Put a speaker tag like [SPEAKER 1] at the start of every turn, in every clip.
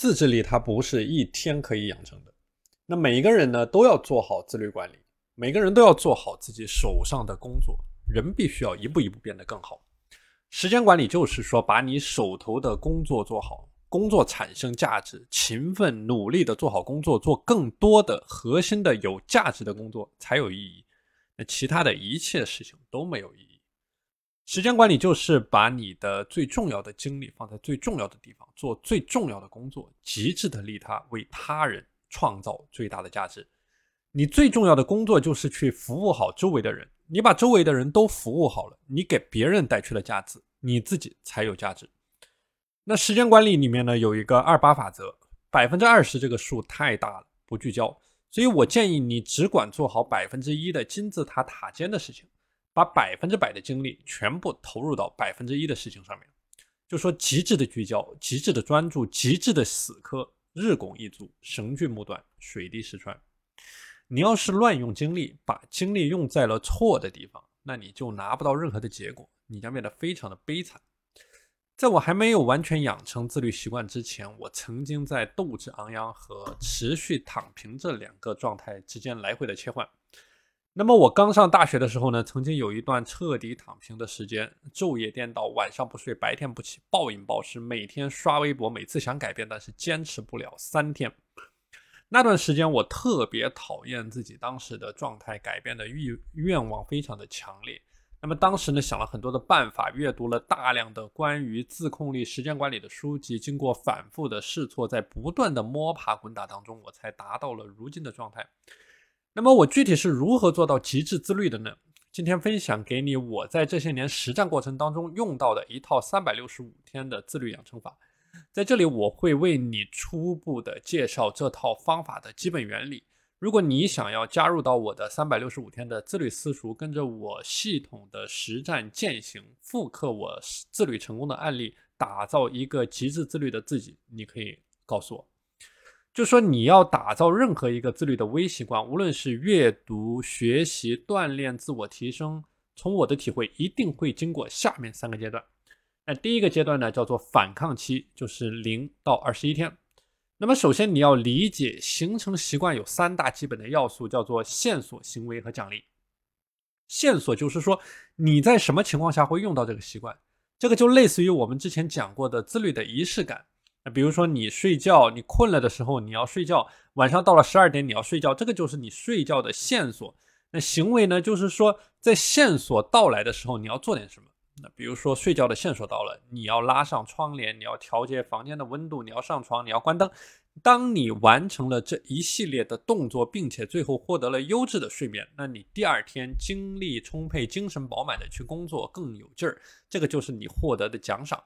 [SPEAKER 1] 自制力它不是一天可以养成的。那每一个人呢，都要做好自律管理，每个人都要做好自己手上的工作。人必须要一步一步变得更好。时间管理就是说，把你手头的工作做好，工作产生价值，勤奋努力的做好工作，做更多的核心的有价值的工作才有意义。那其他的一切事情都没有意义。时间管理就是把你的最重要的精力放在最重要的地方，做最重要的工作，极致的利他，为他人创造最大的价值。你最重要的工作就是去服务好周围的人。你把周围的人都服务好了，你给别人带去了价值，你自己才有价值。那时间管理里面呢，有一个二八法则，百分之二十这个数太大了，不聚焦，所以我建议你只管做好百分之一的金字塔塔尖的事情，把百分之百的精力全部投入到百分之一的事情上面。就说极致的聚焦，极致的专注，极致的死磕，日拱一卒，绳锯木断，水滴石穿。你要是乱用精力，把精力用在了错的地方，那你就拿不到任何的结果，你将变得非常的悲惨。在我还没有完全养成自律习惯之前，我曾经在斗志昂扬和持续躺平这两个状态之间来回的切换。那么我刚上大学的时候呢，曾经有一段彻底躺平的时间，昼夜颠倒，晚上不睡，白天不起，暴饮暴食，每天刷微博，每次想改变，但是坚持不了三天。那段时间，我特别讨厌自己当时的状态，改变的欲愿望非常的强烈。那么当时呢，想了很多的办法，阅读了大量的关于自控力、时间管理的书籍，经过反复的试错，在不断的摸爬滚打当中，我才达到了如今的状态。那么我具体是如何做到极致自律的呢？今天分享给你我在这些年实战过程当中用到的一套三百六十五天的自律养成法。在这里，我会为你初步的介绍这套方法的基本原理。如果你想要加入到我的三百六十五天的自律私塾，跟着我系统的实战践行，复刻我自律成功的案例，打造一个极致自律的自己，你可以告诉我，就说你要打造任何一个自律的微习惯，无论是阅读、学习、锻炼、自我提升，从我的体会，一定会经过下面三个阶段。那第一个阶段呢，叫做反抗期，就是零到二十一天。那么首先你要理解，形成习惯有三大基本的要素，叫做线索、行为和奖励。线索就是说你在什么情况下会用到这个习惯，这个就类似于我们之前讲过的自律的仪式感。那比如说你睡觉，你困了的时候你要睡觉，晚上到了十二点你要睡觉，这个就是你睡觉的线索。那行为呢，就是说在线索到来的时候你要做点什么。那比如说睡觉的线索到了，你要拉上窗帘，你要调节房间的温度，你要上床，你要关灯。当你完成了这一系列的动作，并且最后获得了优质的睡眠，那你第二天精力充沛、精神饱满的去工作更有劲儿，这个就是你获得的奖赏。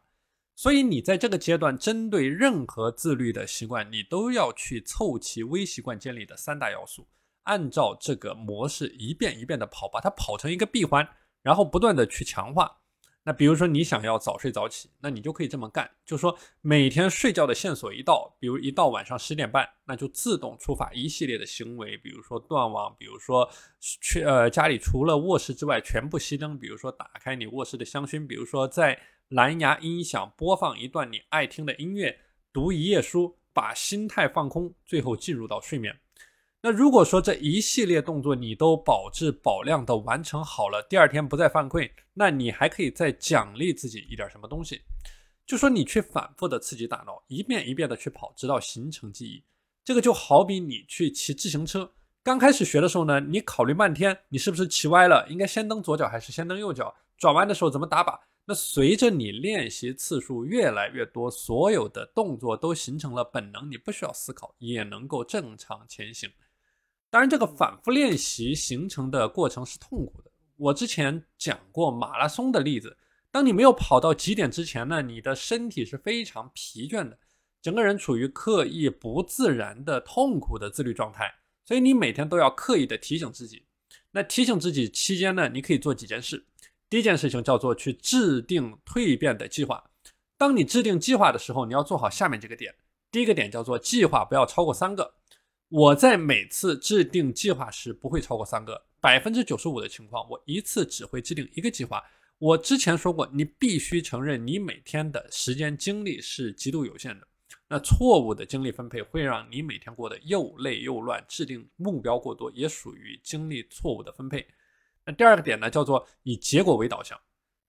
[SPEAKER 1] 所以你在这个阶段，针对任何自律的习惯，你都要去凑齐微习惯建立的三大要素，按照这个模式一遍一遍的跑，把它跑成一个闭环，然后不断的去强化。那比如说你想要早睡早起，那你就可以这么干，就说每天睡觉的线索一到，比如一到晚上十点半，那就自动触发一系列的行为，比如说断网，比如说去呃家里除了卧室之外全部熄灯，比如说打开你卧室的香薰，比如说在蓝牙音响播放一段你爱听的音乐，读一页书，把心态放空，最后进入到睡眠。那如果说这一系列动作你都保质保量的完成好了，第二天不再犯困，那你还可以再奖励自己一点什么东西，就说你去反复的刺激大脑，一遍一遍的去跑，直到形成记忆。这个就好比你去骑自行车，刚开始学的时候呢，你考虑半天，你是不是骑歪了，应该先蹬左脚还是先蹬右脚，转弯的时候怎么打把？那随着你练习次数越来越多，所有的动作都形成了本能，你不需要思考也能够正常前行。当然，这个反复练习形成的过程是痛苦的。我之前讲过马拉松的例子，当你没有跑到极点之前呢，你的身体是非常疲倦的，整个人处于刻意不自然的痛苦的自律状态。所以你每天都要刻意的提醒自己。那提醒自己期间呢，你可以做几件事。第一件事情叫做去制定蜕变的计划。当你制定计划的时候，你要做好下面几个点。第一个点叫做计划不要超过三个。我在每次制定计划时不会超过三个，百分之九十五的情况，我一次只会制定一个计划。我之前说过，你必须承认你每天的时间精力是极度有限的。那错误的精力分配会让你每天过得又累又乱，制定目标过多也属于精力错误的分配。那第二个点呢，叫做以结果为导向。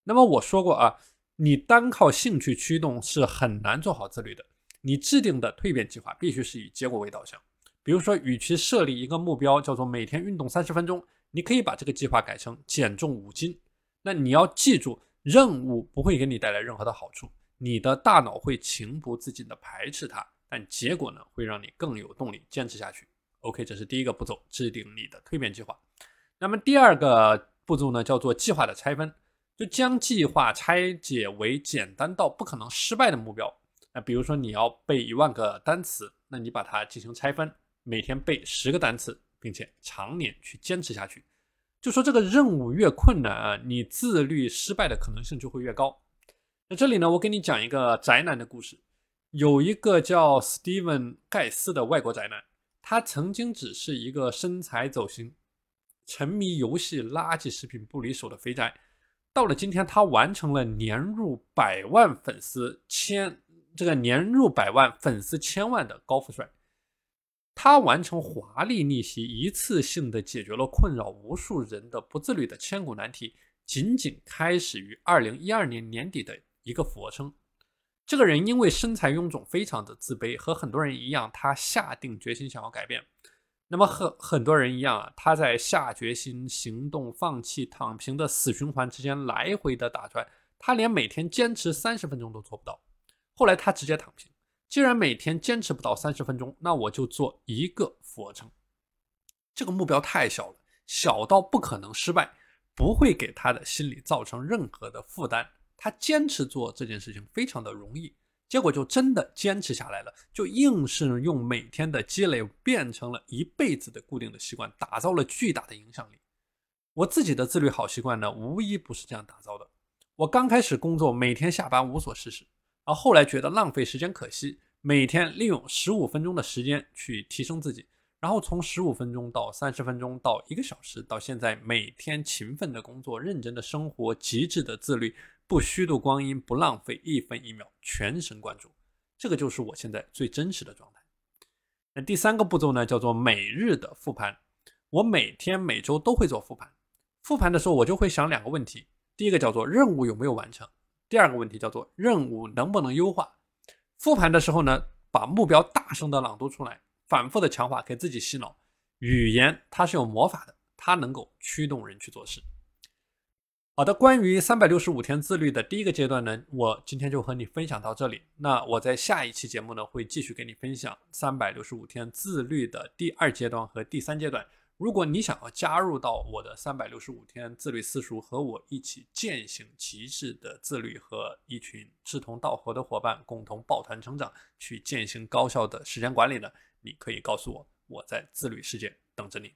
[SPEAKER 1] 那么我说过啊，你单靠兴趣驱动是很难做好自律的。你制定的蜕变计划必须是以结果为导向。比如说，与其设立一个目标叫做每天运动三十分钟，你可以把这个计划改成减重五斤。那你要记住，任务不会给你带来任何的好处。你的大脑会情不自禁地排斥它，但结果呢，会让你更有动力坚持下去。OK，这是第一个步骤，制定你的蜕变计划。那么第二个步骤呢，叫做计划的拆分，就将计划拆解为简单到不可能失败的目标。那比如说你要背一万个单词，那你把它进行拆分，每天背十个单词，并且常年去坚持下去。就说这个任务越困难啊，你自律失败的可能性就会越高。那这里呢，我给你讲一个宅男的故事。有一个叫 Steven 盖斯的外国宅男，他曾经只是一个身材走形、沉迷游戏、垃圾食品不离手的肥宅。到了今天，他完成了年入百万粉丝千这个年入百万粉丝千万的高富帅。他完成华丽逆袭，一次性的解决了困扰无数人的不自律的千古难题。仅仅开始于二零一二年年底的。一个俯卧撑，这个人因为身材臃肿，非常的自卑，和很多人一样，他下定决心想要改变。那么和很多人一样啊，他在下决心、行动、放弃、躺平的死循环之间来回的打转，他连每天坚持三十分钟都做不到。后来他直接躺平，既然每天坚持不到三十分钟，那我就做一个俯卧撑。这个目标太小了，小到不可能失败，不会给他的心理造成任何的负担。他坚持做这件事情非常的容易，结果就真的坚持下来了，就硬是用每天的积累变成了一辈子的固定的习惯，打造了巨大的影响力。我自己的自律好习惯呢，无一不是这样打造的。我刚开始工作，每天下班无所事事，而后来觉得浪费时间可惜，每天利用十五分钟的时间去提升自己，然后从十五分钟到三十分钟到一个小时，到现在每天勤奋的工作，认真的生活，极致的自律。不虚度光阴，不浪费一分一秒，全神贯注，这个就是我现在最真实的状态。那第三个步骤呢，叫做每日的复盘。我每天每周都会做复盘。复盘的时候，我就会想两个问题：第一个叫做任务有没有完成；第二个问题叫做任务能不能优化。复盘的时候呢，把目标大声的朗读出来，反复的强化，给自己洗脑。语言它是有魔法的，它能够驱动人去做事。好的，关于三百六十五天自律的第一个阶段呢，我今天就和你分享到这里。那我在下一期节目呢，会继续给你分享三百六十五天自律的第二阶段和第三阶段。如果你想要加入到我的三百六十五天自律私塾，和我一起践行极致的自律，和一群志同道合的伙伴共同抱团成长，去践行高效的时间管理呢，你可以告诉我，我在自律世界等着你。